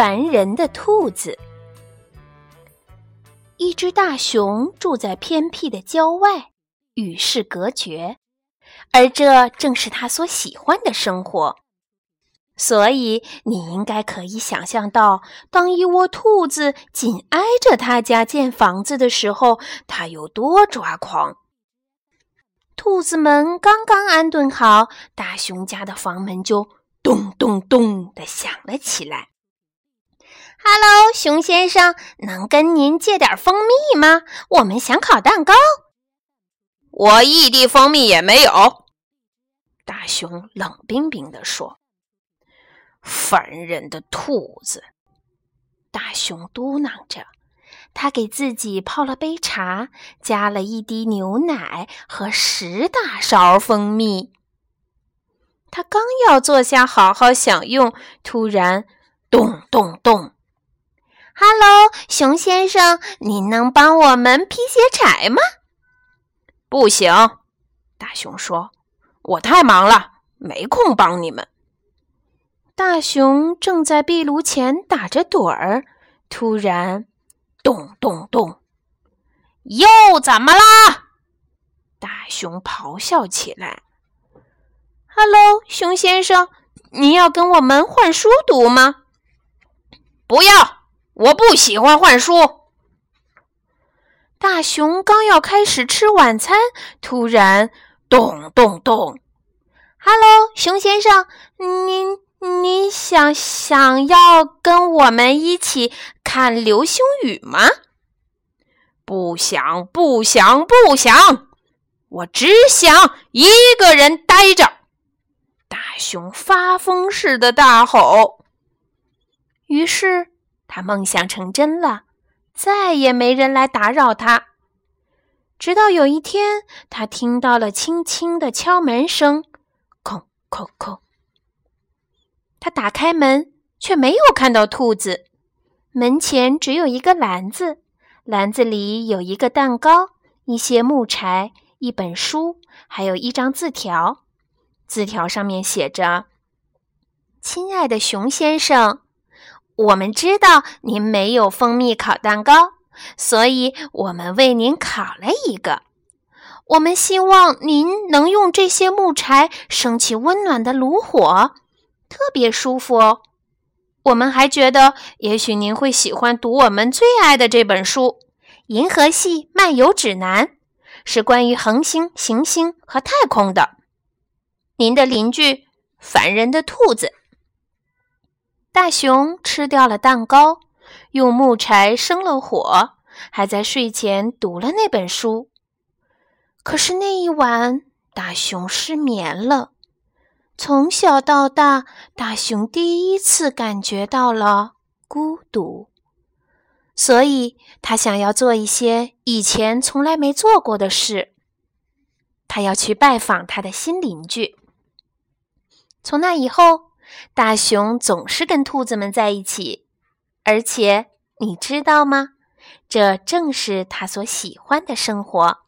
烦人的兔子。一只大熊住在偏僻的郊外，与世隔绝，而这正是他所喜欢的生活。所以，你应该可以想象到，当一窝兔子紧挨着他家建房子的时候，他有多抓狂。兔子们刚刚安顿好，大熊家的房门就咚咚咚的响了起来。“Hello，熊先生，能跟您借点蜂蜜吗？我们想烤蛋糕。”“我一滴蜂蜜也没有。”大熊冷冰冰地说。“烦人的兔子！”大熊嘟囔着。他给自己泡了杯茶，加了一滴牛奶和十大勺蜂蜜。他刚要坐下好好享用，突然咚咚咚！“Hello，熊先生，你能帮我们劈些柴吗？”“不行。”大熊说，“我太忙了，没空帮你们。”大熊正在壁炉前打着盹儿，突然。咚咚咚！又怎么啦？大熊咆哮起来。“Hello，熊先生，您要跟我们换书读吗？”“不要，我不喜欢换书。”大熊刚要开始吃晚餐，突然咚咚咚！“Hello，熊先生，您……”您想想要跟我们一起看流星雨吗？不想，不想，不想！我只想一个人待着。大熊发疯似的大吼。于是他梦想成真了，再也没人来打扰他。直到有一天，他听到了轻轻的敲门声，叩叩叩。他打开门，却没有看到兔子。门前只有一个篮子，篮子里有一个蛋糕、一些木柴、一本书，还有一张字条。字条上面写着：“亲爱的熊先生，我们知道您没有蜂蜜烤蛋糕，所以我们为您烤了一个。我们希望您能用这些木柴升起温暖的炉火。”特别舒服哦！我们还觉得，也许您会喜欢读我们最爱的这本书《银河系漫游指南》，是关于恒星、行星和太空的。您的邻居，烦人的兔子。大熊吃掉了蛋糕，用木柴生了火，还在睡前读了那本书。可是那一晚，大熊失眠了。从小到大，大熊第一次感觉到了孤独，所以他想要做一些以前从来没做过的事。他要去拜访他的新邻居。从那以后，大熊总是跟兔子们在一起，而且你知道吗？这正是他所喜欢的生活。